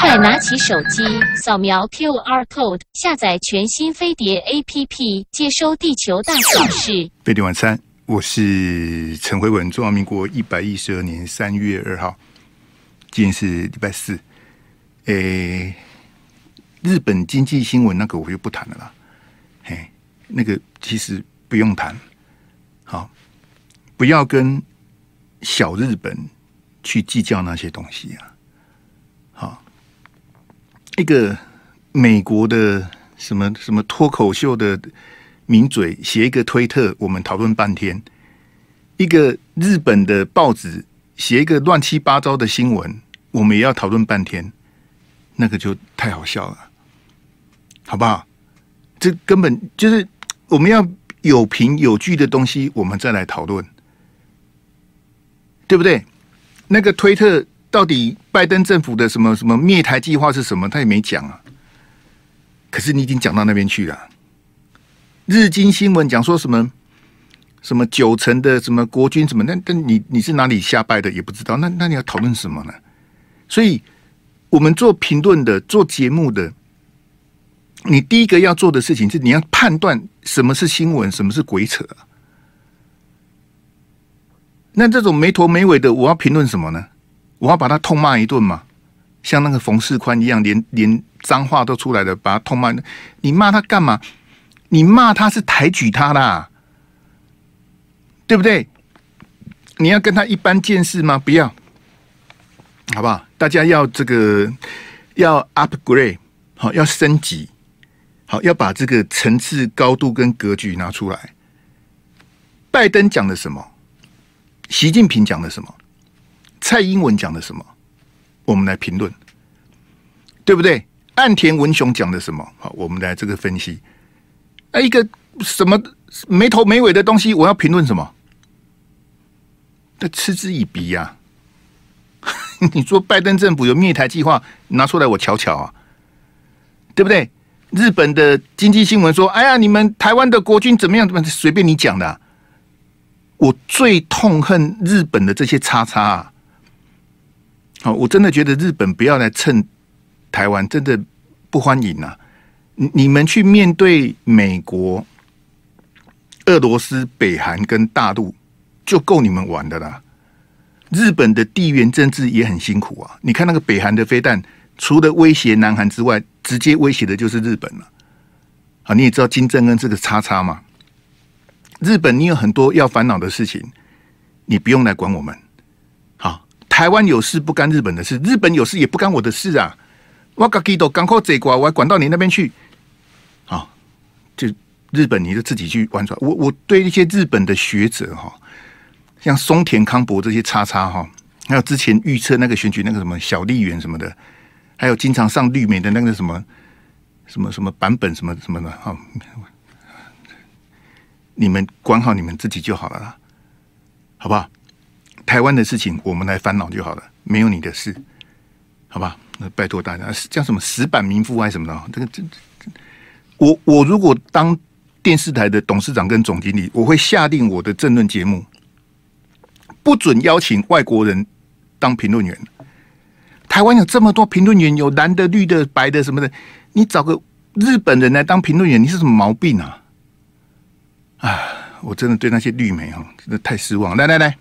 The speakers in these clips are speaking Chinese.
快拿起手机，扫描 QR code，下载全新飞碟 APP，接收地球大小事。飞碟晚餐，我是陈辉文。中华民国一百一十二年三月二号，今天是礼拜四。诶，日本经济新闻那个我就不谈了啦。嘿，那个其实不用谈。好，不要跟小日本去计较那些东西啊。一个美国的什么什么脱口秀的名嘴写一个推特，我们讨论半天；一个日本的报纸写一个乱七八糟的新闻，我们也要讨论半天。那个就太好笑了，好不好？这根本就是我们要有凭有据的东西，我们再来讨论，对不对？那个推特。到底拜登政府的什么什么灭台计划是什么？他也没讲啊。可是你已经讲到那边去了。日经新闻讲说什么什么九成的什么国军什么？那那你你是哪里下拜的也不知道。那那你要讨论什么呢？所以我们做评论的、做节目的，你第一个要做的事情是你要判断什么是新闻，什么是鬼扯。那这种没头没尾的，我要评论什么呢？我要把他痛骂一顿嘛，像那个冯世宽一样，连连脏话都出来了，把他痛骂。你骂他干嘛？你骂他是抬举他啦，对不对？你要跟他一般见识吗？不要，好不好？大家要这个要 upgrade，好，要升级，好，要把这个层次高度跟格局拿出来。拜登讲的什么？习近平讲的什么？蔡英文讲的什么？我们来评论，对不对？岸田文雄讲的什么？好，我们来这个分析。那一个什么没头没尾的东西，我要评论什么？那嗤之以鼻呀、你说拜登政府有灭台计划，拿出来我瞧瞧啊，对不对？日本的经济新闻说：“哎呀，你们台湾的国军怎么样？怎么随便你讲的、？”我最痛恨日本的这些叉叉啊！好，我真的觉得日本不要来蹭台湾，真的不欢迎啊！你你们去面对美国、俄罗斯、北韩跟大陆，就够你们玩的啦。日本的地缘政治也很辛苦啊！你看那个北韩的飞弹，除了威胁南韩之外，直接威胁的就是日本了。好，你也知道金正恩这个叉叉嘛？日本，你有很多要烦恼的事情，你不用来管我们。台湾有事不干日本的事，日本有事也不干我的事啊！我搞基都港口贼瓜，我还管到你那边去？好，就日本你就自己去玩耍。我我对一些日本的学者哈，像松田康博这些叉叉哈，还有之前预测那个选举那个什么小笠原什么的，还有经常上绿媒的那个什么什么什么版本什么什么的哈，你们管好你们自己就好了啦，好不好？台湾的事情我们来烦恼就好了，没有你的事，好吧？那拜托大家，叫什么死板民夫还是什么的？这个这这，我我如果当电视台的董事长跟总经理，我会下定我的政论节目不准邀请外国人当评论员。台湾有这么多评论员，有蓝的、绿的、白的什么的，你找个日本人来当评论员，你是什么毛病啊？啊，我真的对那些绿媒哈，真的太失望。来来来。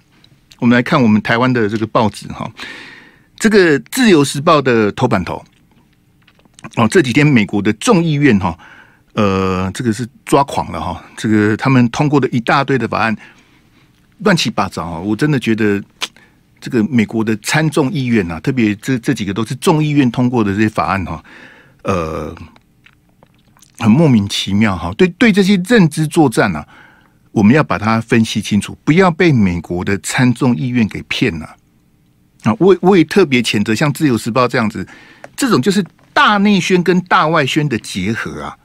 我们来看我们台湾的这个报纸哈，这个《自由时报》的头版头。哦，这几天美国的众议院哈，呃，这个是抓狂了哈，这个他们通过的一大堆的法案乱七八糟啊，我真的觉得这个美国的参众议院啊，特别这这几个都是众议院通过的这些法案哈，呃，很莫名其妙哈，对对，这些认知作战啊。我们要把它分析清楚，不要被美国的参众议院给骗了啊！我我也特别谴责像《自由时报》这样子，这种就是大内宣跟大外宣的结合啊！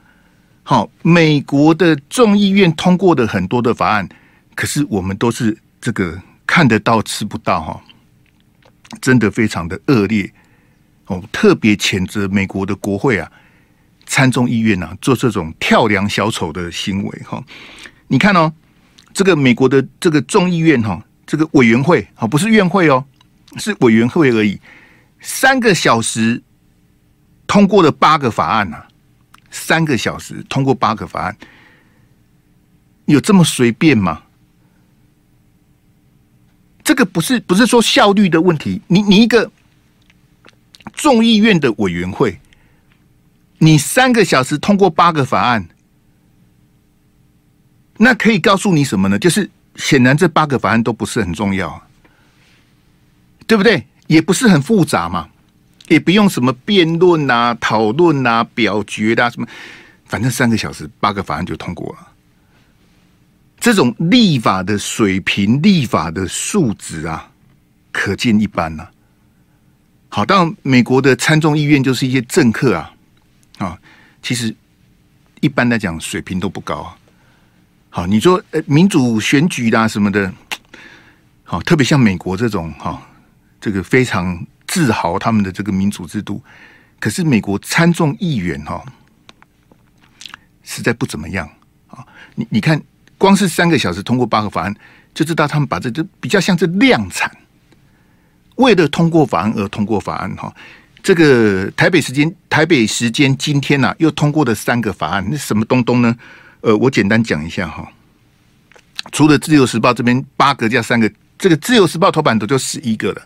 好，美国的众议院通过的很多的法案，可是我们都是这个看得到吃不到哈，真的非常的恶劣哦！特别谴责美国的国会啊、参众议院啊做这种跳梁小丑的行为哈。你看哦，这个美国的这个众议院哈，这个委员会啊，不是院会哦，是委员会而已。三个小时通过了八个法案啊，三个小时通过八个法案，有这么随便吗？这个不是不是说效率的问题，你你一个众议院的委员会，你三个小时通过八个法案，那可以告诉你什么呢？就是显然这八个法案都不是很重要，对不对？也不是很复杂嘛，也不用什么辩论啊、讨论啊、表决啊什么，反正三个小时八个法案就通过了。这种立法的水平、立法的素质啊，可见一斑呐、好，当美国的参众议院就是一些政客啊，啊，其实一般来讲水平都不高啊。好，你说呃民主选举啦什么的，好，特别像美国这种哈，这个非常自豪他们的这个民主制度，可是美国参众议员哈，实在不怎么样啊。你你看。光是三个小时通过八个法案，就知道他们把这就比较像是量产，为了通过法案而通过法案哈。这个台北时间台北时间今天呐、又通过了三个法案，那什么东东呢？呃，我简单讲一下哈。除了自由时报这边八个加三个，这个自由时报头版头就十一个了。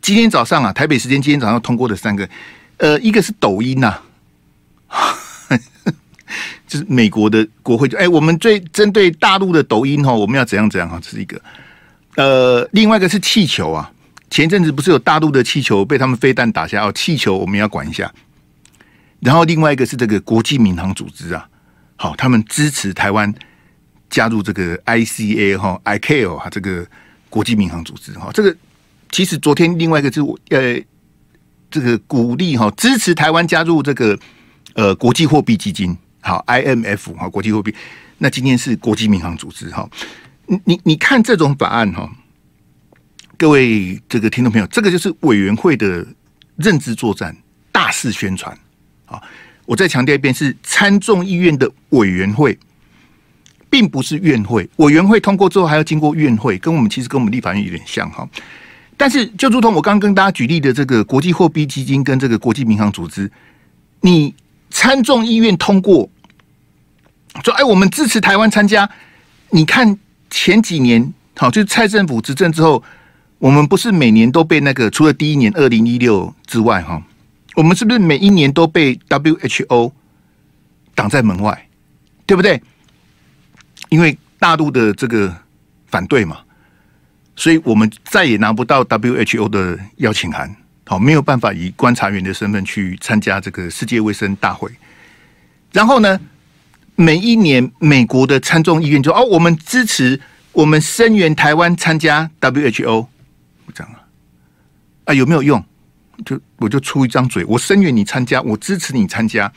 今天早上啊，台北时间今天早上通过的三个，呃，一个是抖音呐、啊。就是美国的国会就哎，我们最针对大陆的抖音哈，我们要怎样怎样哈，这是一个。呃，另外一个是气球啊，前阵子不是有大陆的气球被他们飞弹打下哦，气球我们要管一下。然后另外一个是这个国际民航组织啊，好，他们支持台湾加入这个 ICA 哈，ICAO 哈，这个国际民航组织哈，这个其实昨天另外一个是呃，这个鼓励哈，支持台湾加入这个呃国际货币基金。好，IMF 哈，国际货币。那今天是国际民航组织哈。你你你看这种法案哈，各位这个听众朋友，这个就是委员会的认知作战、大肆宣传。啊，我再强调一遍，是参众议院的委员会，并不是院会。委员会通过之后，还要经过院会，跟我们其实跟我们立法院有点像哈。但是，就如同我刚刚跟大家举例的这个国际货币基金跟这个国际民航组织，你。参众议院通过，说：“哎，我们支持台湾参加。你看前几年，好，就是蔡政府执政之后，我们不是每年都被那个，除了第一年二零一六之外，哈，我们是不是每一年都被 WHO 挡在门外，对不对？因为大陆的这个反对嘛，所以我们再也拿不到 WHO 的邀请函。”好，没有办法以观察员的身份去参加这个世界卫生大会。然后呢，每一年美国的参众议院就哦，我们支持，我们声援台湾参加 WHO，这样啊？啊，有没有用？就我就出一张嘴，我声援你参加，我支持你参加，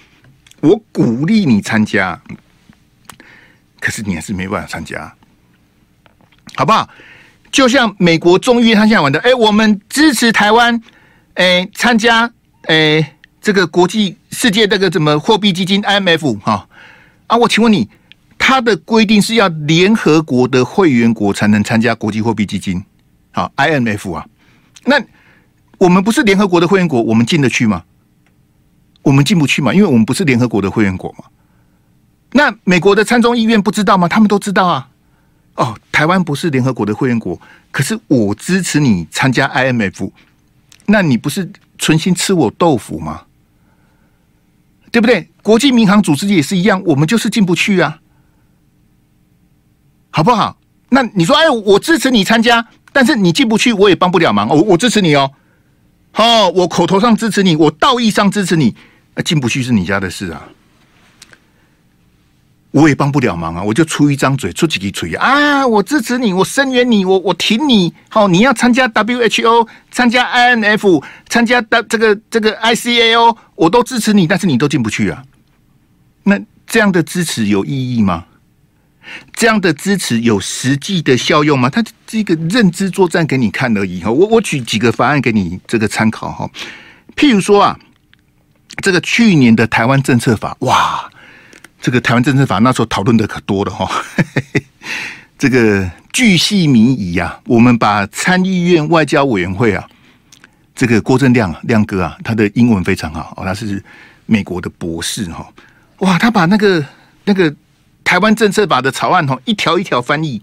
我鼓励你参加。可是你还是没办法参加，好不好？就像美国众议院他现在玩的，哎，我们支持台湾。诶，参加诶这个国际世界这个什么货币基金 IMF 哈啊？我请问你，它的规定是要联合国的会员国才能参加国际货币基金好 IMF 啊？那我们不是联合国的会员国，我们进得去吗？我们进不去嘛，因为我们不是联合国的会员国嘛。那美国的参众议院不知道吗？他们都知道啊。哦，台湾不是联合国的会员国，可是我支持你参加 IMF。那你不是存心吃我豆腐吗？对不对？国际民航组织也是一样，我们就是进不去啊，好不好？那你说，哎，我支持你参加，但是你进不去，我也帮不了忙。我我支持你哦，好，我口头上支持你，我道义上支持你，那进不去是你家的事啊。我也帮不了忙啊，我就出一张嘴，出几个嘴啊！我支持你，我声援你，我我挺你。好，你要参加 WHO，参加 INF，参加的这个这个 ICAO，我都支持你，但是你都进不去啊。那这样的支持有意义吗？这样的支持有实际的效用吗？它一个认知作战给你看而已哈。我我举几个方案给你这个参考哈。譬如说啊，这个去年的台湾政策法，哇！这个台湾政策法那时候讨论的可多了哈，这个巨细靡遗啊，我们把参议院外交委员会啊这个郭正亮亮哥啊，他的英文非常好哦，他是美国的博士哈。哇，他把那个那个台湾政策法的草案哈，一条一条翻译，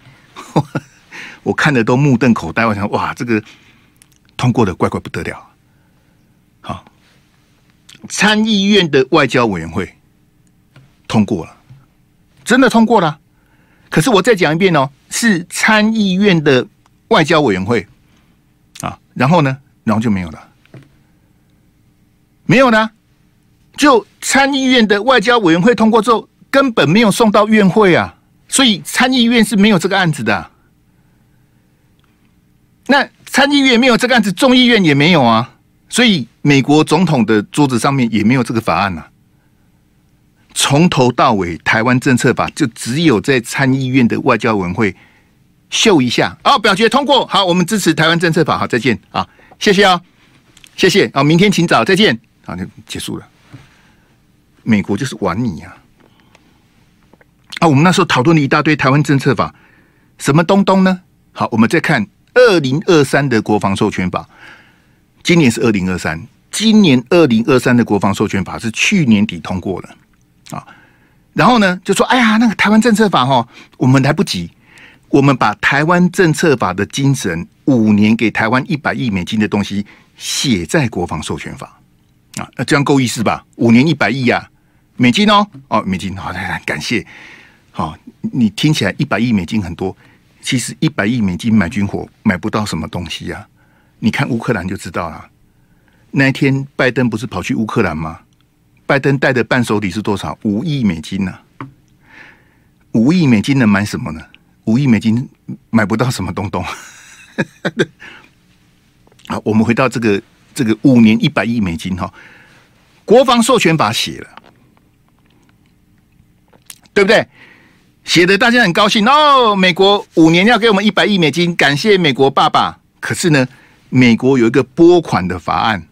我看的都目瞪口呆。我想，哇，这个通过的怪怪不得了。好，参议院的外交委员会通过了，真的通过了。可是我再讲一遍哦，是参议院的外交委员会啊，然后呢，然后就没有了，没有呢，就参议院的外交委员会通过之后，根本没有送到院会啊，所以参议院是没有这个案子的。那参议院没有这个案子，众议院也没有啊，所以美国总统的桌子上面也没有这个法案呐、啊。从头到尾，台湾政策法就只有在参议院的外交委员会秀一下，哦，表决通过，好，我们支持台湾政策法，好，再见，啊，谢谢啊、哦，谢谢，啊，明天请早，再见，好，就结束了。美国就是玩你、啊，啊，我们那时候讨论了一大堆台湾政策法，什么东东呢？好，我们再看二零二三的国防授权法，今年是二零二三，今年二零二三的国防授权法是去年底通过的。啊，然后呢，就说：“哎呀，那个台湾政策法哈，我们来不及，我们把台湾政策法的精神，五年给台湾一百亿美金的东西写在国防授权法啊，那这样够意思吧？五年一百亿啊，美金哦，哦，美金，好，来来，感谢。好，你听起来一百亿美金很多，其实一百亿美金买军火买不到什么东西呀。你看乌克兰就知道了。那一天拜登不是跑去乌克兰吗？”拜登带的伴手礼是多少？五亿美金呢、啊？五亿美金能买什么呢？五亿美金买不到什么东东。好，我们回到这个这个五年一百亿美金哈，国防授权法写了，对不对？写的大家很高兴哦。美国五年要给我们一百亿美金，感谢美国爸爸。可是呢，美国有一个拨款的法案。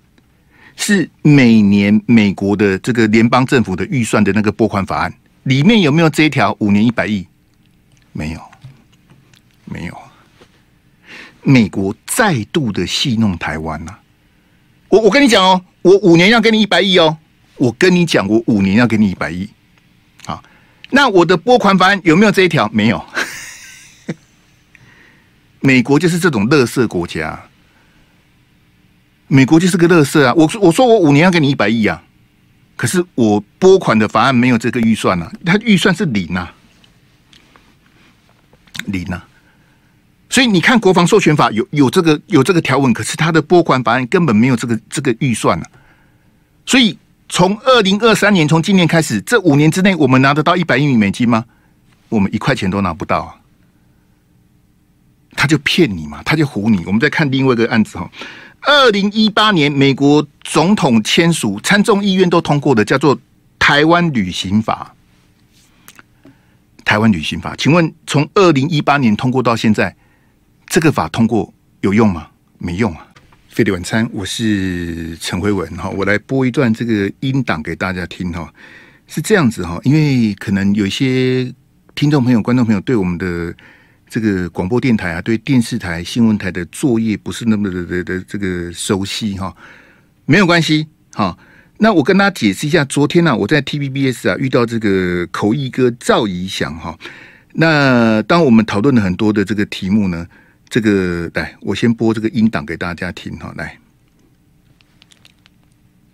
是每年美国的这个联邦政府的预算的那个拨款法案里面有没有这一条五年一百亿？没有，没有。美国再度的戏弄台湾呐！我我跟你讲哦，我五年要给你一百亿哦。我跟你讲，我五年要给你一百亿。那我的拨款法案有没有这一条？没有。美国就是这种乐色国家。美国就是个乐色啊！我说我说我五年要给你一百亿啊，可是我拨款的法案没有这个预算啊，它预算是零啊，零啊！所以你看国防授权法有有这个有这个条文，可是它的拨款法案根本没有这个这个预算啊！所以从二零二三年从今年开始，这五年之内，我们拿得到一百亿美金吗？我们一块钱都拿不到啊！他就骗你嘛，他就唬你。我们再看另外一个案子哈。二零一八年，美国总统签署、参众议院都通过的，叫做《台湾旅行法》。台湾旅行法，请问从二零一八年通过到现在，这个法通过有用吗？没用啊！飞碟晚餐，我是陈辉文哈，我来播一段这个音档给大家听哈。是这样子哈，因为可能有一些听众朋友、观众朋友对我们的。这个广播电台啊，对电视台、新闻台的作业不是那么的的的这个熟悉哈，没有关系哈。那我跟大家解释一下，昨天呢、我在 TVBS 啊遇到这个口译哥赵怡翔哈。那当我们讨论了很多的这个题目呢，这个来，我先播这个音档给大家听哈，来。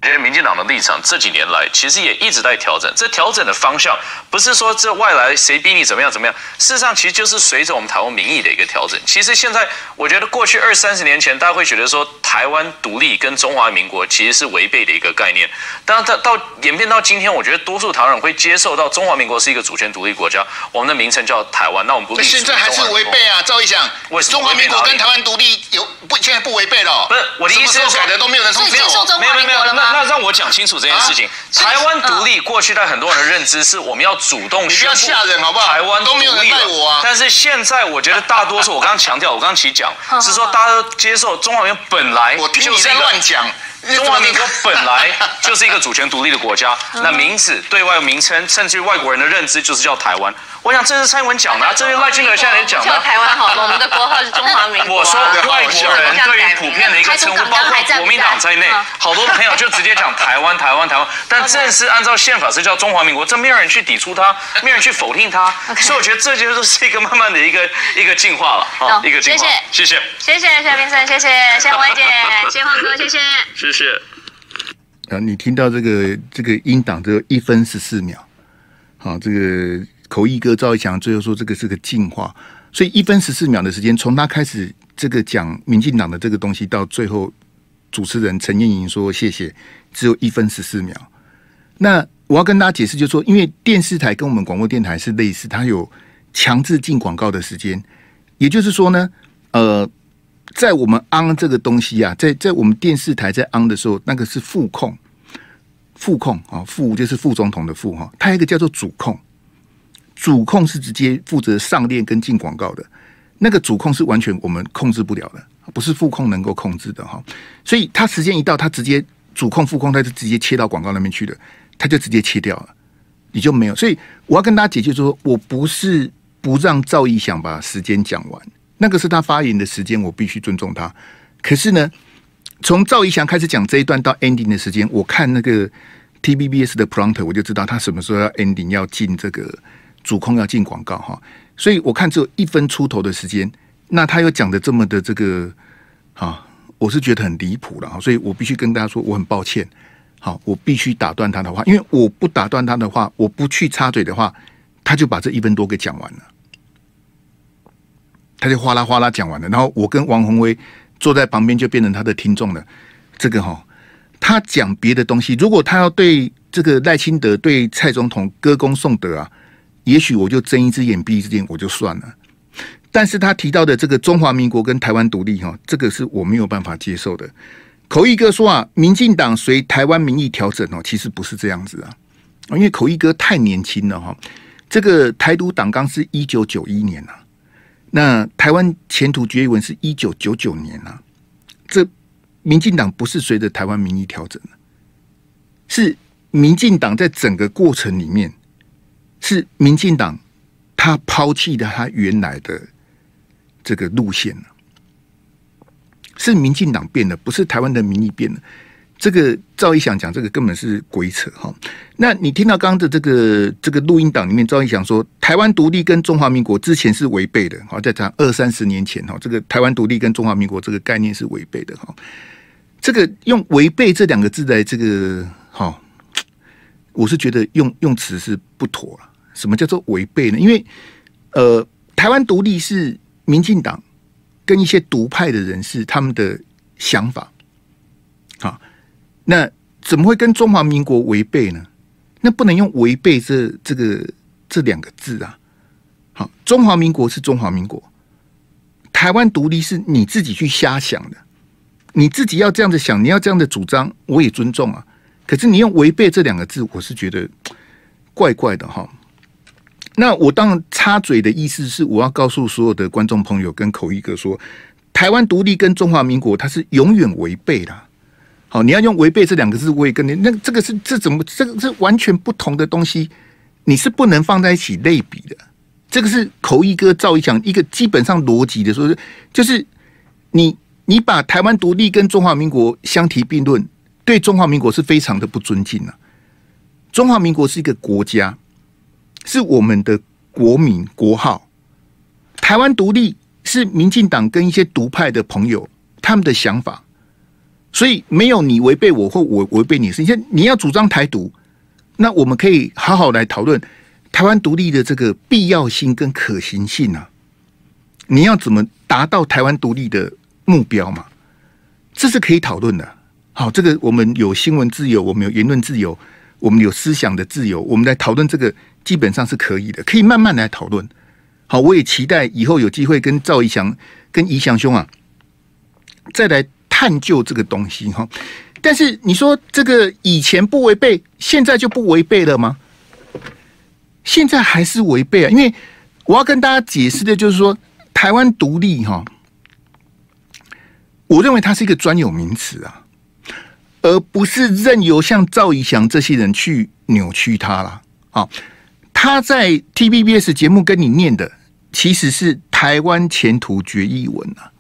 因为民进党的立场这几年来其实也一直在调整，这调整的方向不是说这外来谁逼你怎么样怎么样，事实上其实就是随着我们台湾民意的一个调整。其实现在我觉得过去二三十年前大家会觉得说台湾独立跟中华民国其实是违背的一个概念，当到到演变到今天，我觉得多数台湾人会接受到中华民国是一个主权独立国家，我们的名称叫台湾，那我们不现在还是违背啊？赵一翔，为什么中华民国跟台湾独立有不现在不违背了、哦？不是我的意思是改的都没有人通知我，没有没有没有那。让我讲清楚这件事情。台湾独立，过去在很多人的认知是我们要主动宣布。你不要吓人好不好？台湾都没有人带我啊。但是现在我觉得大多数，我刚刚强调，我刚刚其实讲是说大家都接受中华民国本来。我听你在乱讲。中华民国本来就是一个主权独立的国家，那名字、对外名称，甚至于外国人的认知就是叫台湾。我想这是蔡英文讲的，这是赖清德现在也讲的。叫台湾好了，我们的国号是中华民国。我说外国人对于普遍的一个称呼，包括国民党在内，好多朋友就直接讲台湾、台湾、台湾。但正是按照宪法是叫中华民国，这没有人去抵触它，没有人去否定它。所以我觉得这就是一个慢慢的一个 一个进化了，好，一个进化。谢谢，谢谢，谢谢谢明诚，谢谢谢宏伟姐，谢谢黄哥，谢谢，谢谢。啊，你听到这个这个音档只有一分十四秒，好，这个。口译哥赵一翔最后说：“这个是个进化，所以一分十四秒的时间，从他开始这个讲民进党的这个东西，到最后主持人陈燕莹说谢谢，只有一分十四秒。那我要跟大家解释，就是说，因为电视台跟我们广播电台是类似，它有强制进广告的时间，也就是说呢，呃，在我们 on 这个东西啊，在在我们电视台在 on 的时候，那个是副控，副控啊，副就是副总统的副哈，他一个叫做主控。”主控是直接负责上链跟进广告的，那个主控是完全我们控制不了的，不是副控能够控制的哈。所以他时间一到，他直接主控副控，他就直接切到广告那边去了，他就直接切掉了，你就没有。所以我要跟大家解释说，我不是不让赵义祥把时间讲完，那个是他发言的时间，我必须尊重他。可是呢，从赵义祥开始讲这一段到 ending 的时间，我看那个 TVBS 的 prompt，我就知道他什么时候要 ending 要进这个。主控要进广告哈，所以我看只有一分出头的时间，那他又讲的这么的这个，哈，我是觉得很离谱了哈，所以我必须跟大家说，我很抱歉，好，我必须打断他的话，因为我不打断他的话，我不去插嘴的话，他就把这一分多给讲完了，他就哗啦哗啦讲完了，然后我跟王宏威坐在旁边就变成他的听众了，这个哈，他讲别的东西，如果他要对这个赖清德对蔡总统歌功颂德啊。也许我就睁一只眼闭一只眼，我就算了。但是他提到的这个中华民国跟台湾独立，哈，这个是我没有办法接受的。口译哥说啊，民进党随台湾民意调整哦，其实不是这样子啊，因为口译哥太年轻了哈。这个台独党纲是一九九一年啊，那台湾前途决议文是一九九九年啊。这民进党不是随着台湾民意调整的，是民进党在整个过程里面。是民进党，他抛弃了他原来的这个路线了。是民进党变了，不是台湾的民意变了。这个赵一翔讲这个根本是鬼扯哈。那你听到刚刚的这个这个录音档里面，赵一翔说台湾独立跟中华民国之前是违背的。好，在讲二三十年前哈，这个台湾独立跟中华民国这个概念是违背的哈。这个用违背这两个字来这个哈，我是觉得用用词是不妥了。什么叫做违背呢？因为，呃，台湾独立是民进党跟一些独派的人士他们的想法，啊，那怎么会跟中华民国违背呢？那不能用违背这这个这两个字啊。好，中华民国是中华民国，台湾独立是你自己去瞎想的，你自己要这样子想，你要这样的主张，我也尊重啊。可是你用违背这两个字，我是觉得怪怪的哈。那我当然插嘴的意思是，我要告诉所有的观众朋友跟口译哥说，台湾独立跟中华民国它是永远违背的。好，你要用违背这两个字，我也跟你那这个是这怎么这个是完全不同的东西，你是不能放在一起类比的。这个是口译哥照一讲一个基本上逻辑的说，就是你你把台湾独立跟中华民国相提并论，对中华民国是非常的不尊敬了。中华民国是一个国家。是我们的国民国号，台湾独立是民进党跟一些独派的朋友他们的想法，所以没有你违背我或我违背你。是，你现你要主张台独，那我们可以好好来讨论台湾独立的这个必要性跟可行性啊！你要怎么达到台湾独立的目标嘛？这是可以讨论的。好，这个我们有新闻自由，我们有言论自由，我们有思想的自由，我们来讨论这个。基本上是可以的，可以慢慢来讨论。好，我也期待以后有机会跟赵一翔、跟怡翔兄啊，再来探究这个东西哈。但是你说这个以前不违背，现在就不违背了吗？现在还是违背啊！因为我要跟大家解释的就是说，台湾独立哈，我认为它是一个专有名词啊。而不是任由像赵怡翔这些人去扭曲他了。好，他在 TVBS 节目跟你念的，其实是台湾前途决议文啊。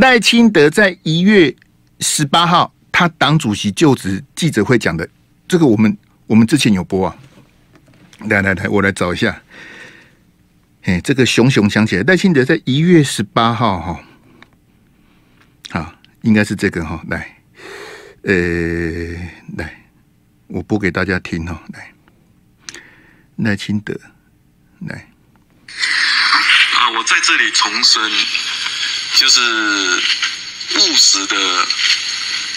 赖清德在一月十八号，他党主席就职记者会讲的，这个我们我们之前有播啊。来来来，我来找一下。哎，这个熊熊想起来，赖清德在一月十八号哈，好，应该是这个哈，来，呃，来，我播给大家听哈，来，赖清德，来，啊，我在这里重申，就是务实的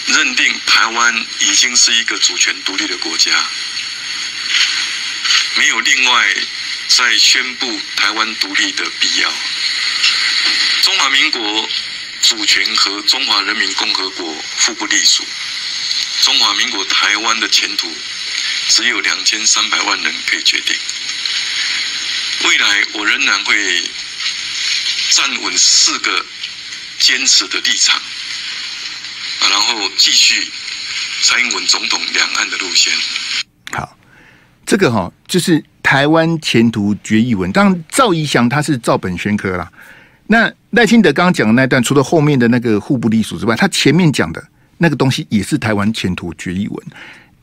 认定，台湾已经是一个主权独立的国家，没有另外。再宣布台湾独立的必要。中华民国主权和中华人民共和国互不隶属。中华民国台湾的前途只有两千三百万人可以决定。未来我仍然会站稳四个坚持的立场，然后继续蔡英文总统两岸的路线。好，这个哈就是。台湾前途决议文，当然赵怡翔他是照本宣科啦。那赖清德刚刚讲的那段，除了后面的那个互不隶属之外，他前面讲的那个东西也是台湾前途决议文。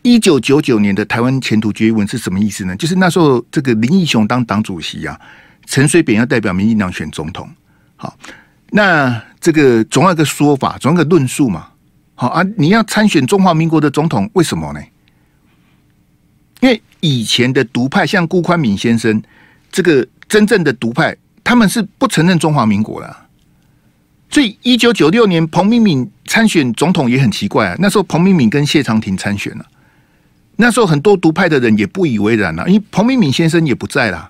一九九九年的台湾前途决议文是什么意思呢？就是那时候这个林义雄当党主席啊，陈水扁要代表民进党选总统。好，那这个总有个说法，总有个论述嘛。好啊，你要参选中华民国的总统，为什么呢？因为以前的独派，像辜宽敏先生，这个真正的独派，他们是不承认中华民国的。所以，一九九六年彭明敏参选总统也很奇怪啊。那时候彭明敏跟谢长廷参选了，那时候很多独派的人也不以为然了，因为彭明敏先生也不在了。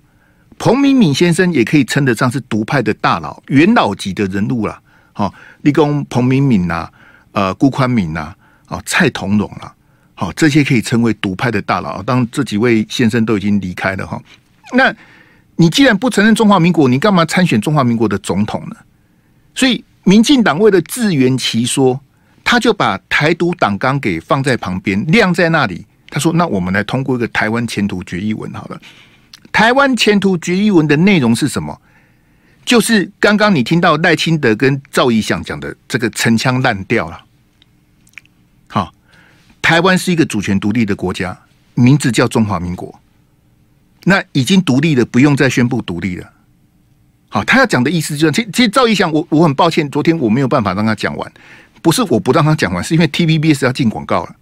彭明敏先生也可以称得上是独派的大佬、元老级的人物了。好，立功彭明敏呐，呃，辜宽敏呐，哦，蔡同荣了。好，这些可以称为独派的大佬。当这几位先生都已经离开了哈，那你既然不承认中华民国，你干嘛参选中华民国的总统呢？所以，民进党为了自圆其说，他就把台独党纲给放在旁边，晾在那里。他说：“那我们来通过一个台湾前途决议文好了。台湾前途决议文的内容是什么？就是刚刚你听到赖清德跟赵怡翔讲的这个陈腔滥调了。”好台湾是一个主权独立的国家，名字叫中华民国。那已经独立了，不用再宣布独立了。好，他要讲的意思就是，其实，其实赵怡翔，我我很抱歉，昨天我没有办法让他讲完，不是我不让他讲完，是因为 TVBS 要进广告了。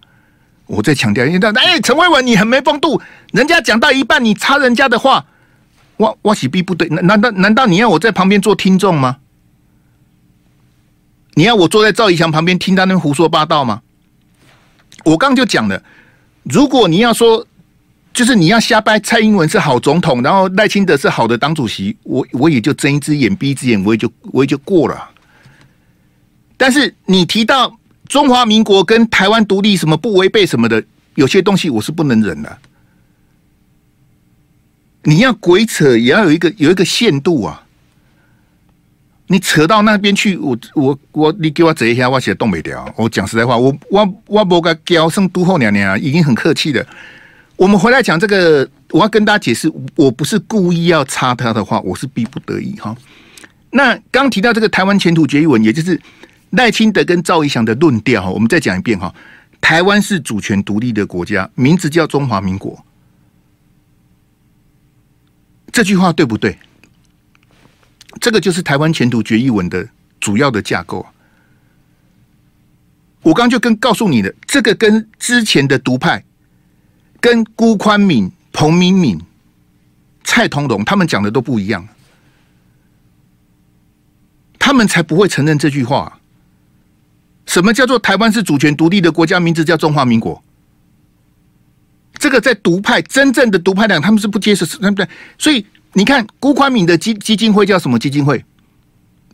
我再强调，因为他哎，陈慧文你很没风度，人家讲到一半你插人家的话，我我岂必不对？难难道难道你要我在旁边做听众吗？你要我坐在赵怡翔旁边听他那胡说八道吗？我刚就讲了，如果你要说，就是你要瞎掰蔡英文是好总统，然后赖清德是好的党主席，我我也就睁一只眼闭一只眼，我也就我也就过了。但是你提到中华民国跟台湾独立什么不违背什么的，有些东西我是不能忍的。你要鬼扯，也要有一个有一个限度啊。你扯到那边去，我我我，你给我折一下，我写东北调。我讲实在话，我我我不该叫声都后娘娘，已经很客气的。我们回来讲这个，我要跟大家解释，我不是故意要插他的话，我是逼不得已哈。那刚提到这个台湾前途决议文，也就是赖清德跟赵怡翔的论调，哈我们再讲一遍哈。台湾是主权独立的国家，名字叫中华民国，这句话对不对？这个就是台湾前途决议文的主要的架构。我刚就跟告诉你的，这个跟之前的独派，跟辜宽敏、彭明敏、蔡同荣他们讲的都不一样，他们才不会承认这句话。什么叫做台湾是主权独立的国家？名字叫中华民国。这个在独派真正的独派党，他们是不接受，对不对？所以。你看郭宽敏的基基金会叫什么基金会？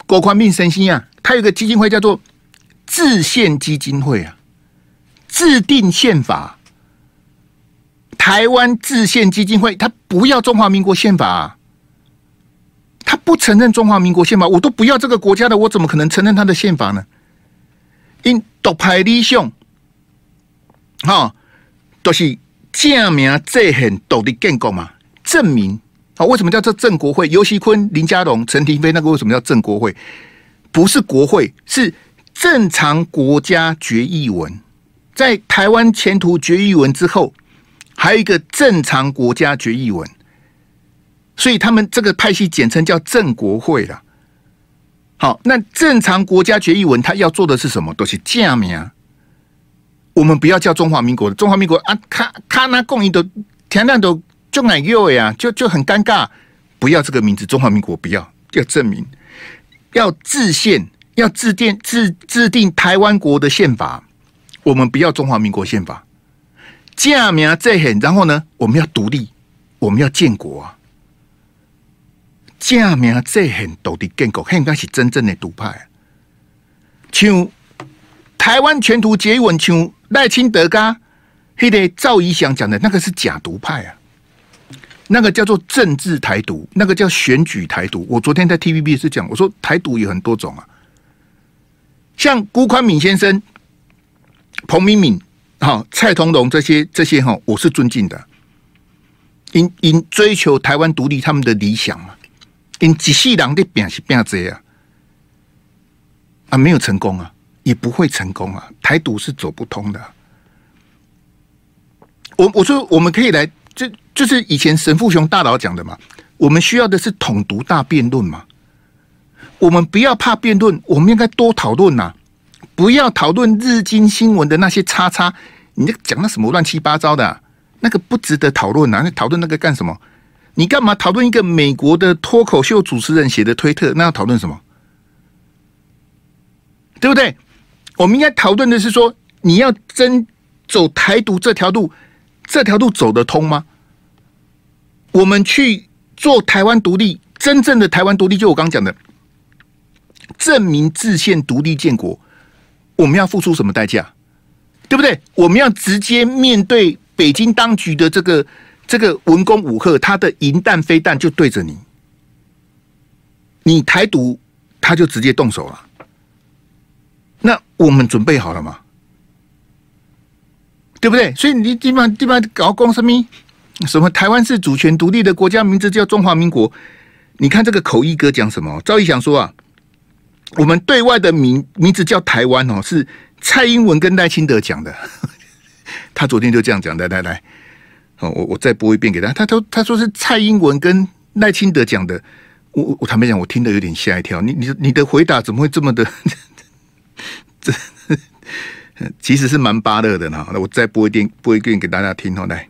郭宽敏神心啊，他有个基金会叫做制宪基金会啊，制定宪法。台湾制宪基金会，他不要中华民国宪法啊，他不承认中华民国宪法，我都不要这个国家的，我怎么可能承认他的宪法呢？因独派理想，哈，都是正名制宪独立建国嘛，证明啊，为什么叫做正国会？游锡堃、林佳龙、陈廷妃那个为什么叫正国会？不是国会，是正常国家决议文。在台湾前途决议文之后，还有一个正常国家决议文，所以他们这个派系简称叫正国会了。好，那正常国家决议文，他要做的是什么？都是正名。我们不要叫中华民国的中华民国啊，卡卡那共赢的天亮都就奶幼呀，就就很尴尬。不要这个名字，中华民国不要，要证明。要制宪，要制定制制定台湾国的宪法。我们不要中华民国宪法，正名最狠。然后呢，我们要独立，我们要建国啊。正名最狠，独立建国，应该是真正的独派。像台湾前途决议文，像赖清德噶，迄个赵怡翔讲的那个是假独派啊。那个叫做政治台独，那个叫选举台独。我昨天在 TVB 是讲，我说台独有很多种啊，像辜宽敏先生、彭明敏、哈蔡同荣这些这些哈，我是尊敬的。因因追求台湾独立，他们的理想嘛，因几世人的变是变这样啊，没有成功啊，也不会成功啊，台独是走不通的。我我说我们可以来。这就是以前神父雄大佬讲的嘛，我们需要的是统独大辩论嘛。我们不要怕辩论，我们应该多讨论呐，不要讨论日经新闻的那些叉叉，你讲那什么乱七八糟的，那个不值得讨论呐。那讨论那个干什么？你干嘛讨论一个美国的脱口秀主持人写的推特？那要讨论什么？对不对？我们应该讨论的是说，你要真走台独这条路。这条路走得通吗？我们去做台湾独立，真正的台湾独立，就我刚讲的，证明自宪独立建国，我们要付出什么代价？对不对？我们要直接面对北京当局的这个这个文攻武吓，他的银弹飞弹就对着你，你台独，他就直接动手了。那我们准备好了吗？对不对？所以你地方地方搞公什么？什么台湾是主权独立的国家，名字叫中华民国。你看这个口译哥讲什么？赵怡翔说啊，我们对外的名名字叫台湾哦，是蔡英文跟赖清德讲的。他昨天就这样讲的，来来来，哦，我我再播一遍给他。他都他说是蔡英文跟赖清德讲的。我我坦白讲，我听得有点吓一跳。你你你的回答怎么会这么的？这。其实是蛮巴乐的呢，那我再播一遍，播一遍给大家听哦，来。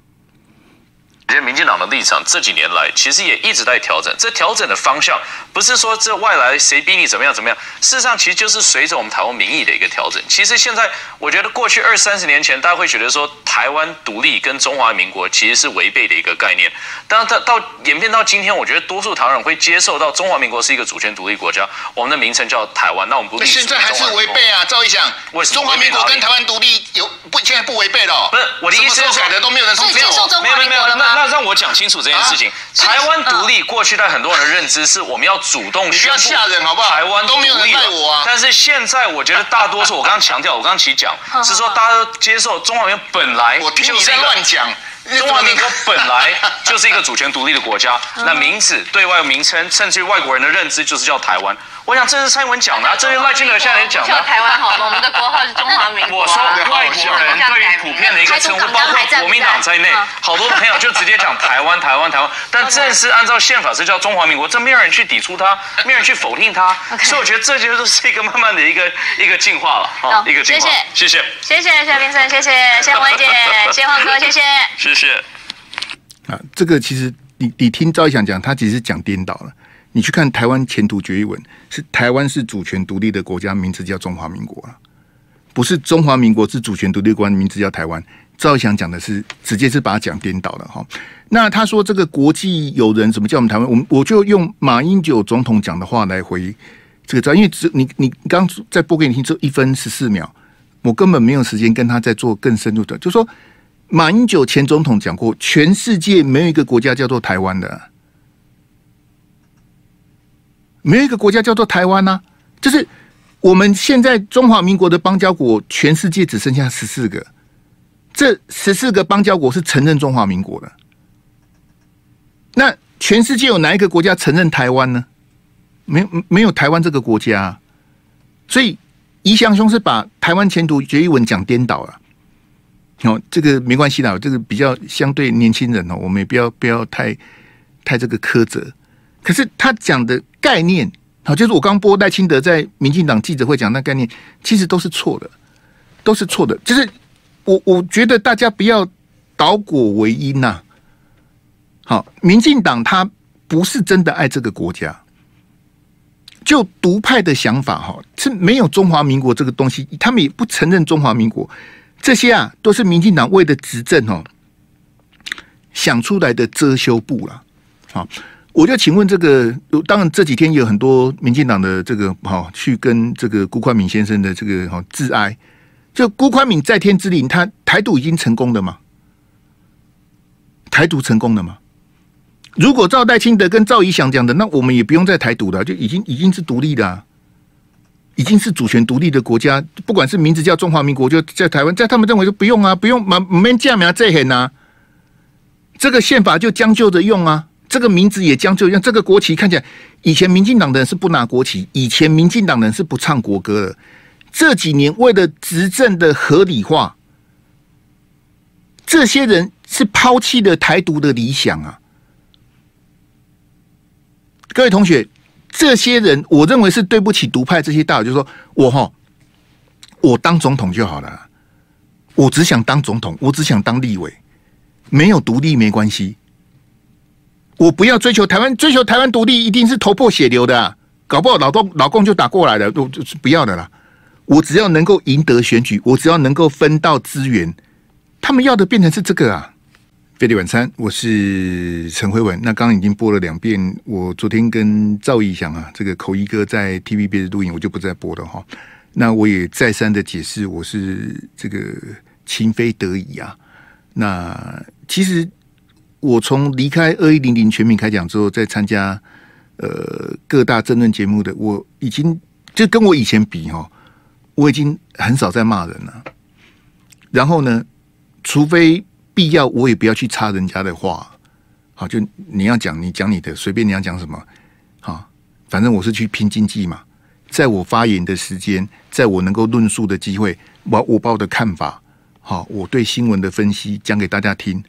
其实民进党的立场这几年来，其实也一直在调整。这调整的方向不是说这外来谁逼你怎么样怎么样，事实上其实就是随着我们台湾民意的一个调整。其实现在我觉得过去二三十年前，大家会觉得说台湾独立跟中华民国其实是违背的一个概念。但到到演变到今天，我觉得多数台湾人会接受到中华民国是一个主权独立国家，我们的名称叫台湾。那我们不必现在还是违背啊，赵一翔。为什么？中华民国跟台湾独立有不现在不违背了、哦？不是我的意思是改的都没有人说没有没有没有了吗？那让我讲清楚这件事情。啊、台湾独立过去，在很多人的认知是我们要主动宣布吓人好不好？台湾都没有人带我啊。但是现在我觉得大多数，我刚刚强调，我刚刚其实讲 是说大家都接受中华民国本来我听你在乱讲。中华民国本来就是一个主权独立的国家，那名字、对外名称，甚至于外国人的认知就是叫台湾。我想这是蔡英文讲的，啊这是赖清德现在也讲的。叫台湾好了，我们的国号是中华民国。我说外国人对于普遍的一个称呼，包括国民党在内，好多朋友就直接讲台湾、台湾、台湾。但正式按照宪法是叫中华民国，这没有人去抵触它，没有人去否定它。所以我觉得这就是一个慢慢的一个一个进化了，好，一个进化。谢谢，谢谢，谢谢谢明生，谢谢谢文姐，谢黄哥，谢谢，谢谢。啊，这个其实你你听赵一翔讲，他其实讲颠倒了。你去看台湾前途决议文，是台湾是主权独立的国家，名字叫中华民国了，不是中华民国是主权独立国家，名字叫台湾。赵怡翔讲的是直接是把它讲颠倒了哈。那他说这个国际友人怎么叫我们台湾？我们我就用马英九总统讲的话来回这个，因为只你你刚在播给你听这一分十四秒，我根本没有时间跟他再做更深入的，就说马英九前总统讲过，全世界没有一个国家叫做台湾的。没有一个国家叫做台湾呐、就是我们现在中华民国的邦交国，全世界只剩下十四个，这十四个邦交国是承认中华民国的。那全世界有哪一个国家承认台湾呢？没，没有台湾这个国家。所以宜祥兄是把台湾前途决议文讲颠倒了。哦，这个没关系啦，这个比较相对年轻人哦，我们也不要不要太太这个苛责。可是他讲的概念，好，就是我刚播赖清德在民进党记者会讲那概念，其实都是错的，都是错的。就是我我觉得大家不要倒果为因呐。好，民进党他不是真的爱这个国家，就独派的想法哈，是没有中华民国这个东西，他们也不承认中华民国。这些啊，都是民进党为了执政哦想出来的遮羞布了。好，我就请问这个，当然这几天有很多民进党的这个好去跟这个辜宽敏先生的这个好致哀。就辜宽敏在天之灵，他台独已经成功了吗？台独成功了吗？如果照赖清德跟赵怡翔讲的，那我们也不用再台独了，就已经已经是独立的。已经是主权独立的国家，不管是名字叫中华民国，就在台湾，在他们认为就不用啊，不用嘛，没这样这很呐。这个宪法就将就着用啊，这个名字也将就用。这个国旗看起来，以前民进党的人是不拿国旗，以前民进党人是不唱国歌的。这几年为了执政的合理化，这些人是抛弃了台独的理想啊。各位同学。这些人，我认为是对不起独派这些大佬，就是说我哈，我当总统就好了，我只想当总统，我只想当立委，没有独立没关系，我不要追求台湾，追求台湾独立一定是头破血流的，搞不好老公老公就打过来了，都就是不要的啦。我只要能够赢得选举，我只要能够分到资源，他们要的变成是这个啊。飞碟晚餐，我是陈辉文。那刚刚已经播了两遍，我昨天跟赵义祥啊，这个口译哥在 TVB 的录影，我就不再播了哈。那我也再三的解释，我是这个情非得已啊。那其实我从离开二一零零全民开讲之后，再参加呃各大争论节目的，我已经就跟我以前比哈，我已经很少在骂人了。然后呢，除非必要我也不要去插人家的话，好，就你要讲你讲你的，随便你要讲什么，好，反正我是去拼经济嘛，在我发言的时间，在我能够论述的机会，我我把我的看法，好，我对新闻的分析讲给大家听，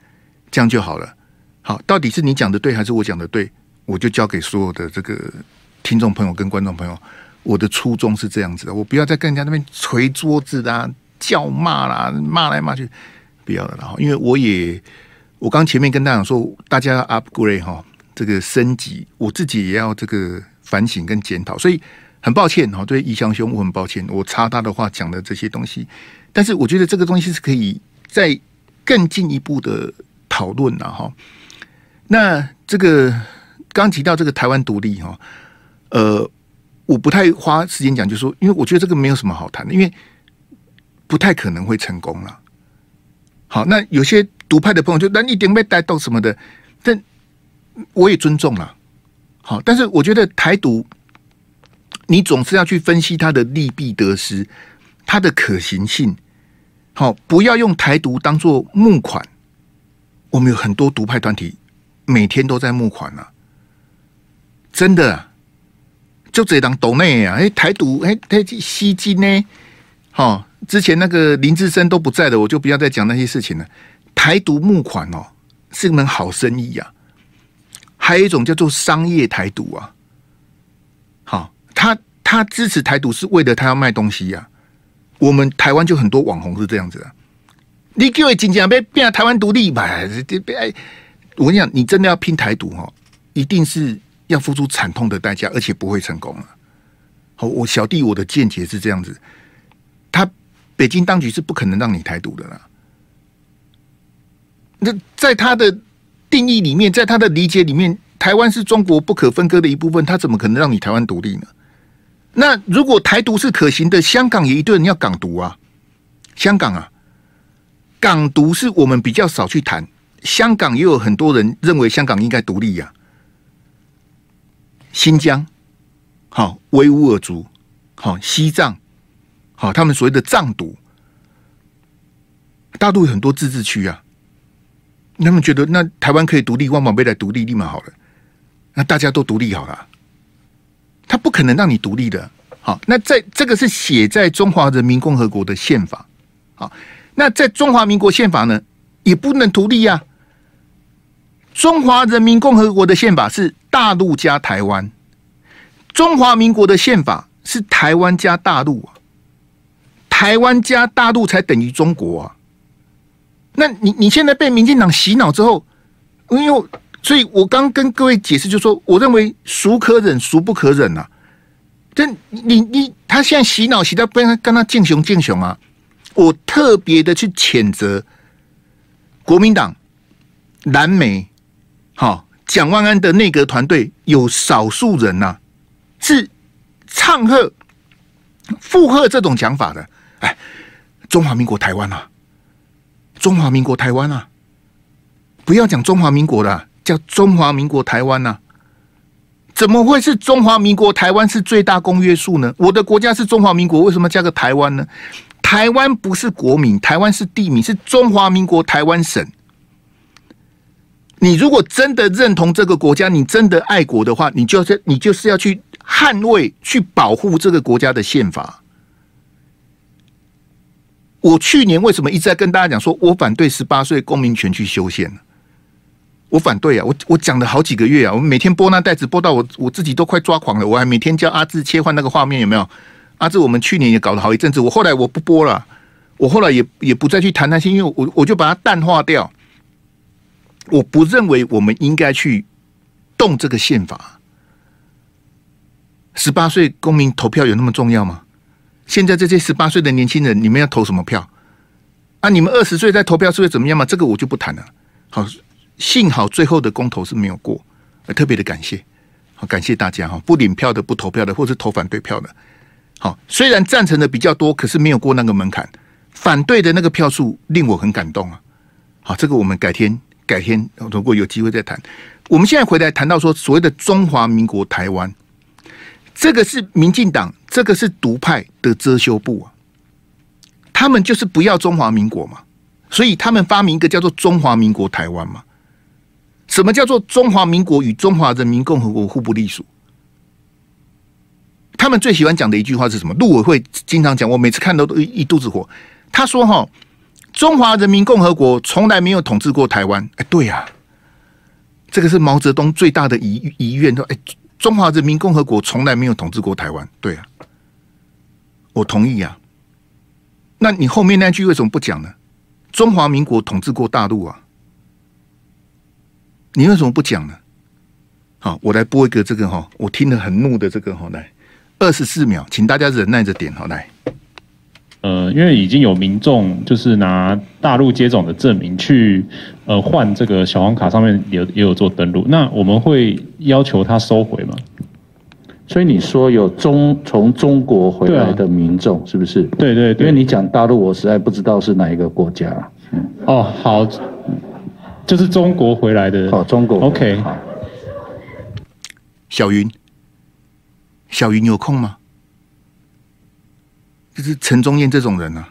这样就好了。好，到底是你讲的对还是我讲的对，我就交给所有的这个听众朋友跟观众朋友，我的初衷是这样子的，我不要再跟人家那边捶桌子啦、叫骂啦、骂来骂去。不要了，然后因为我也，我刚前面跟大家说，大家 upgrade 哈，这个升级，我自己也要这个反省跟检讨，所以很抱歉哈，对宜祥兄，我很抱歉，我插他的话讲的这些东西，但是我觉得这个东西是可以再更进一步的讨论了哈。那这个刚提到这个台湾独立哈，呃，我不太花时间讲，就是说，因为我觉得这个没有什么好谈的，因为不太可能会成功了。好，那有些独派的朋友就那一点被带动什么的，但我也尊重了。好，但是我觉得台独，你总是要去分析它的利弊得失，它的可行性。好，不要用台独当做募款。我们有很多独派团体每天都在募款啊，真的啊，就这档抖内啊，哎，台独哎，他吸金呢，好。之前那个林志深都不在的，我就不要再讲那些事情了。台独募款哦，是门好生意呀、啊。还有一种叫做商业台独啊。好，他他支持台独是为了他要卖东西呀、啊。我们台湾就很多网红是这样子的。你各位紧张被变台湾独立吧？这别我跟你讲，你真的要拼台独哈，一定是要付出惨痛的代价，而且不会成功了。好，我小弟我的见解是这样子，他。北京当局是不可能让你台独的啦。那在他的定义里面，在他的理解里面，台湾是中国不可分割的一部分，他怎么可能让你台湾独立呢？那如果台独是可行的，香港也一堆人要港独啊。香港啊，港独是我们比较少去谈，香港也有很多人认为香港应该独立呀、啊。新疆，好，维吾尔族。好西藏，好他们所谓的藏独，大陆有很多自治区啊。他们觉得那台湾可以独立，万宝贝来独立立马好了，那大家都独立好了，他不可能让你独立的。好，那在这个是写在中华人民共和国的宪法。好，那在中华民国宪法呢，也不能独立呀、啊。中华人民共和国的宪法是大陆加台湾，中华民国的宪法是台湾加大陆啊，台湾加大陆才等于中国啊。那你你现在被民进党洗脑之后，因为所以我刚跟各位解释，就说我认为孰可忍孰不可忍啊。这你你他现在洗脑洗到跟他跟他敬雄敬雄啊，我特别的去谴责国民党蓝媒。好，蒋万安的内阁团队有少数人呐、啊，是唱和附和这种讲法的。哎，中华民国台湾啊，中华民国台湾啊，不要讲中华民国了，叫中华民国台湾呐、啊。怎么会是中华民国台湾是最大公约数呢？我的国家是中华民国，为什么加个台湾呢？台湾不是国民，台湾是地名，是中华民国台湾省。你如果真的认同这个国家，你真的爱国的话，你就是你就是要去捍卫、去保护这个国家的宪法。我去年为什么一直在跟大家讲说，我反对十八岁公民权去修宪？我反对啊！我我讲了好几个月啊！我每天播那袋子播到我我自己都快抓狂了。我还每天教阿志切换那个画面，有没有？阿志，我们去年也搞了好一阵子。我后来我不播了，我后来也也不再去谈那些，因为我我就把它淡化掉。我不认为我们应该去动这个宪法。十八岁公民投票有那么重要吗？现在这些十八岁的年轻人，你们要投什么票？啊，你们二十岁再投票是会怎么样吗？这个我就不谈了。好，幸好最后的公投是没有过，特别的感谢，好感谢大家哈，不领票的、不投票的，或是投反对票的。好，虽然赞成的比较多，可是没有过那个门槛，反对的那个票数令我很感动啊。好，这个我们改天。改天如果有机会再谈。我们现在回来谈到说，所谓的中华民国台湾，这个是民进党，这个是独派的遮羞布啊。他们就是不要中华民国嘛，所以他们发明一个叫做中华民国台湾嘛。什么叫做中华民国与中华人民共和国互不隶属？他们最喜欢讲的一句话是什么？陆委会经常讲，我每次看到都一肚子火。他说：“哈。”中华人民共和国从来没有统治过台湾。哎，对呀，这个是毛泽东最大的遗遗愿。说，哎，中华人民共和国从来没有统治过台湾。对啊，我同意啊。那你后面那句为什么不讲呢？中华民国统治过大陆啊，你为什么不讲呢？好，我来播一个这个哈，我听了很怒的这个哈，来二十四秒，请大家忍耐着点，好来。呃，因为已经有民众就是拿大陆接种的证明去呃换这个小黄卡，上面也也有做登录，那我们会要求他收回吗？所以你说有中从中国回来的民众是不是？对对对，因为你讲大陆，我实在不知道是哪一个国家。嗯，哦，好，就是中国回来的。哦，中国。OK。小云，小云有空吗？就是陈宗彦这种人啊，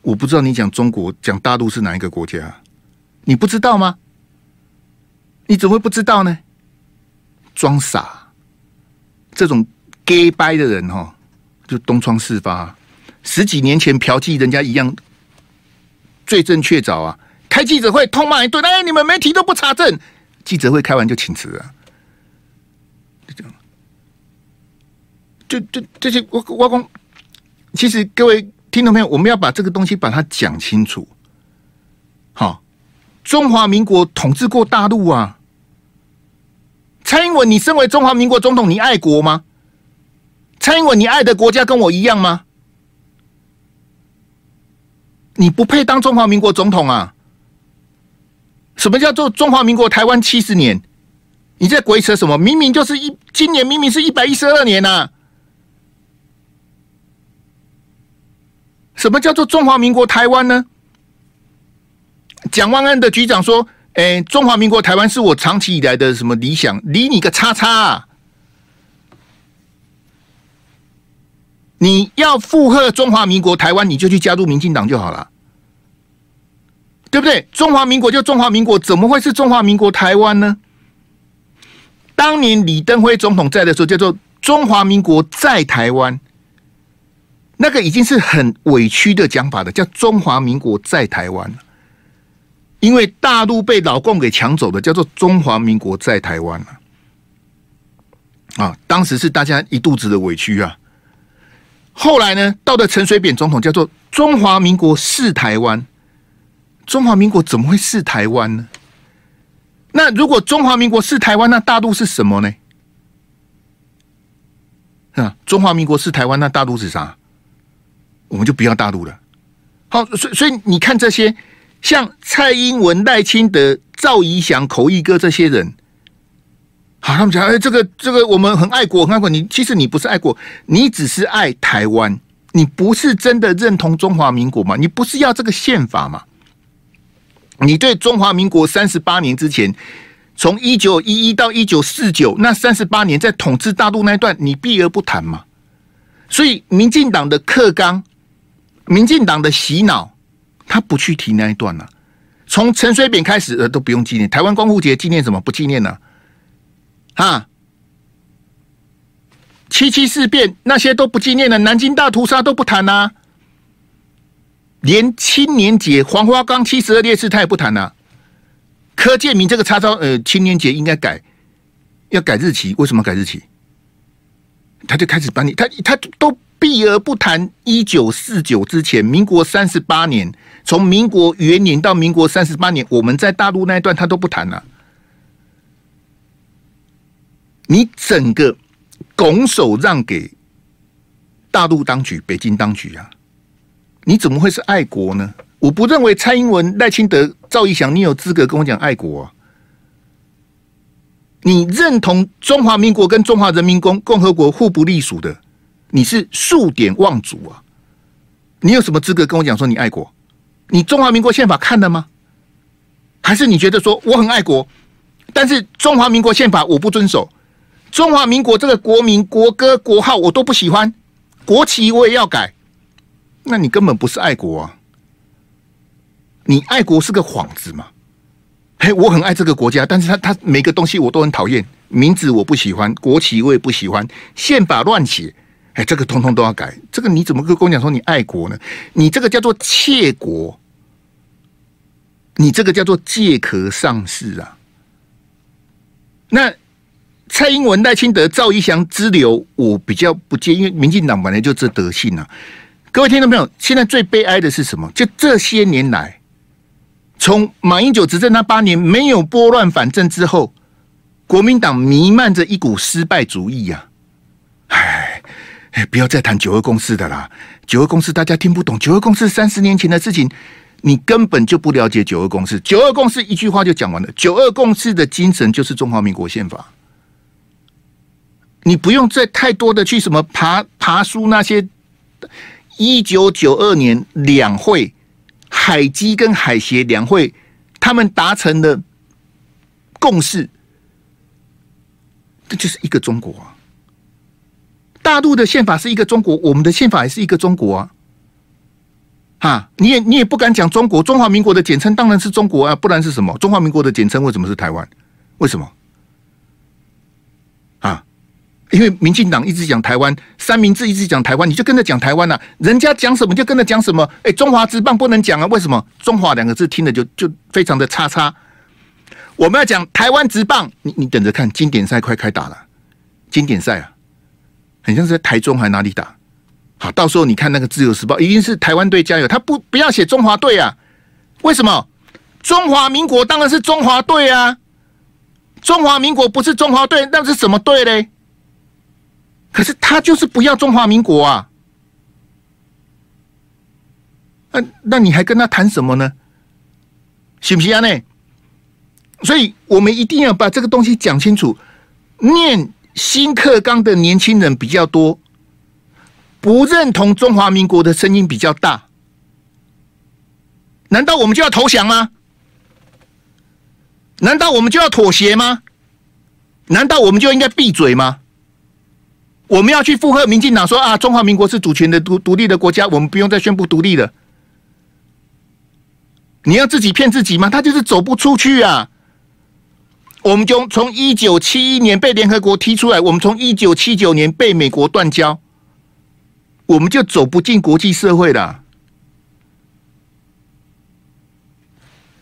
我不知道你讲中国讲大陆是哪一个国家，你不知道吗？你怎么会不知道呢？装傻，这种 gay 掰的人哈，就东窗事发，十几年前嫖妓人家一样，罪证确凿啊！开记者会痛骂一顿，哎，你们媒体都不查证，记者会开完就请辞了，就这样，就就这些我我光。其实各位听众朋友，我们要把这个东西把它讲清楚。好，中华民国统治过大陆啊。蔡英文，你身为中华民国总统，你爱国吗？蔡英文，你爱的国家跟我一样吗？你不配当中华民国总统啊！什么叫做中华民国台湾七十年？你在鬼扯什么？明明就是一今年明明是一百一十二年呐、什么叫做中华民国台湾呢？蒋万安的局长说：“哎，中华民国台湾是我长期以来的什么理想？理你个叉叉啊！你要附和中华民国台湾，你就去加入民进党就好了，对不对？中华民国就中华民国，怎么会是中华民国台湾呢？当年李登辉总统在的时候，叫做中华民国在台湾，那个已经是很委屈的讲法的，叫中华民国在台湾。因为大陆被老共给抢走的，叫做中华民国在台湾啊，当时是大家一肚子的委屈啊。后来呢，到了陈水扁总统，叫做中华民国是台湾。中华民国怎么会是台湾呢？那如果中华民国是台湾，那大陆是什么呢？啊，中华民国是台湾，那大陆是啥？我们就不要大陆了。好，所以所以你看这些，像蔡英文、赖清德、赵怡翔、口译哥这些人。好，他们讲，哎，这个这个，我们很爱国，很爱国。你其实你不是爱国，你只是爱台湾，你不是真的认同中华民国嘛？你不是要这个宪法嘛？你对中华民国三十八年之前，从一九一一到一九四九那三十八年在统治大陆那一段，你避而不谈嘛？所以，民进党的课纲，民进党的洗脑，他不去提那一段了。从陈水扁开始，呃，都不用纪念台湾光复节，纪念什么？不纪念了。啊！七七事变那些都不纪念了，南京大屠杀都不谈啊，连青年节黄花岗七十二烈士他也不谈啊。柯建铭这个叉烧，呃，青年节应该改，要改日期，为什么改日期？他就开始把你，他他都避而不谈。一九四九之前，民国三十八年，从民国元年到民国三十八年，我们在大陆那一段他都不谈了。你整个拱手让给大陆当局、北京当局啊？你怎么会是爱国呢？我不认为蔡英文、赖清德、赵怡翔，你有资格跟我讲爱国啊。你认同中华民国跟中华人民共共和国互不隶属的，你是数典忘祖啊！你有什么资格跟我讲说你爱国？你中华民国宪法看了吗？还是你觉得说我很爱国，但是中华民国宪法我不遵守？中华民国这个国民国歌国号我都不喜欢，国旗我也要改，那你根本不是爱国啊！你爱国是个幌子嘛？嘿，我很爱这个国家，但是他他每个东西我都很讨厌，名字我不喜欢，国旗我也不喜欢，宪法乱写，哎，这个通通都要改，这个你怎么跟我讲说你爱国呢？你这个叫做窃国，你这个叫做借壳上市啊！那。蔡英文、赖清德、赵一翔之流，我比较不介意，因为民进党本来就这德性啊。各位听众朋友，现在最悲哀的是什么？就这些年来，从马英九执政那八年没有拨乱反正之后，国民党弥漫着一股失败主义呀、啊！哎，不要再谈九二共识的啦！九二共识大家听不懂，九二共识三十年前的事情，你根本就不了解九二共识。九二共识一句话就讲完了，九二共识的精神就是中华民国宪法。你不用再太多的去什么爬爬书那些一九九二年两会海基跟海协两会，他们达成的共识，这就是一个中国啊！大陆的宪法是一个中国，我们的宪法也是一个中国啊！哈，你也你也不敢讲中国，中华民国的简称当然是中国啊，不然是什么？中华民国的简称为什么是台湾？为什么？啊因为民进党一直讲台湾，三明治一直讲台湾，你就跟着讲台湾啊。人家讲什么就跟着讲什么。哎，中华职棒不能讲啊？为什么？中华两个字听着就就非常的叉叉。我们要讲台湾职棒，你你等着看，经典赛快开打了，经典赛啊，很像是在台中还哪里打？好，到时候你看那个自由时报，一定是台湾队加油，他不不要写中华队啊？为什么？中华民国当然是中华队啊，中华民国不是中华队，那是什么队嘞？可是他就是不要中华民国啊！那那你还跟他谈什么呢？行不行啊？呢？所以我们一定要把这个东西讲清楚。念新课纲的年轻人比较多，不认同中华民国的声音比较大。难道我们就要投降吗？难道我们就要妥协吗？难道我们就应该闭嘴吗？我们要去附和民进党说啊，中华民国是主权的独独立的国家，我们不用再宣布独立了。你要自己骗自己吗？他就是走不出去啊！我们就从一九七一年被联合国踢出来，我们从一九七九年被美国断交，我们就走不进国际社会了。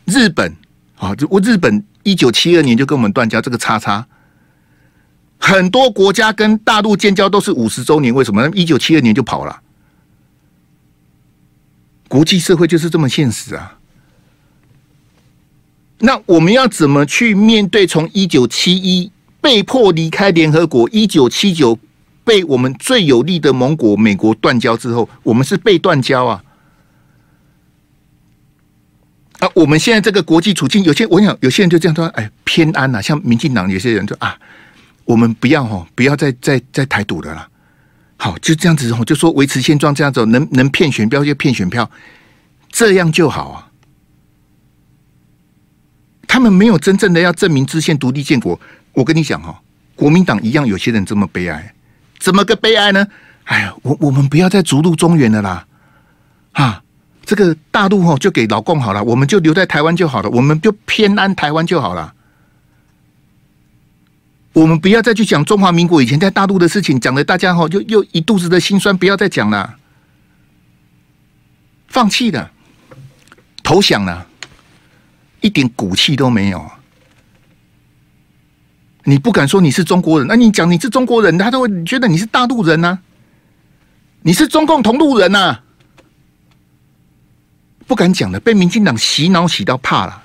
日本啊，我日本一九七二年就跟我们断交，这个叉叉。很多国家跟大陆建交都是五十周年，为什么？一九七二年就跑了。国际社会就是这么现实啊。那我们要怎么去面对从一九七一被迫离开联合国，一九七九被我们最有利的盟国美国断交之后，我们是被断交啊。啊，我们现在这个国际处境，有些我想有些人就这样说，哎，偏安呐、像民进党有些人就啊。我们不要哈，不要再再再台独了啦。好，就这样子哦，就说维持现状，这样子能能骗选票就骗选票，这样就好啊。他们没有真正的要证明制宪独立建国。我跟你讲哈，国民党一样，有些人这么悲哀，怎么个悲哀呢？哎呀，我我们不要再逐鹿中原了啦。啊，这个大陆哦，就给老共好了，我们就留在台湾就好了，我们就偏安台湾就好了。我们不要再去讲中华民国以前在大陆的事情，讲的大家哈就又一肚子的心酸，不要再讲了，放弃了，投降了，一点骨气都没有。你不敢说你是中国人，那你讲你是中国人，他都会觉得你是大陆人呢，你是中共同路人呐，不敢讲了，被民进党洗脑洗到怕了，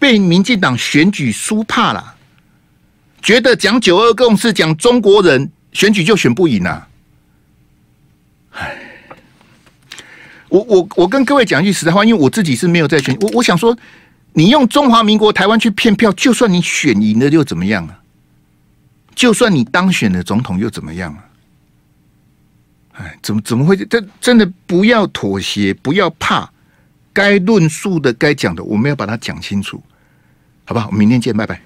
被民进党选举输怕了。觉得讲九二共识，讲中国人选举就选不赢啊！唉，我我我跟各位讲一句实在话，因为我自己是没有在选，我我想说，你用中华民国台湾去骗票，就算你选赢了又怎么样啊？就算你当选了总统又怎么样啊？哎，怎么怎么会？这真的不要妥协，不要怕，该论述的、该讲的，我们要把它讲清楚，好不好？我们明天见，拜拜。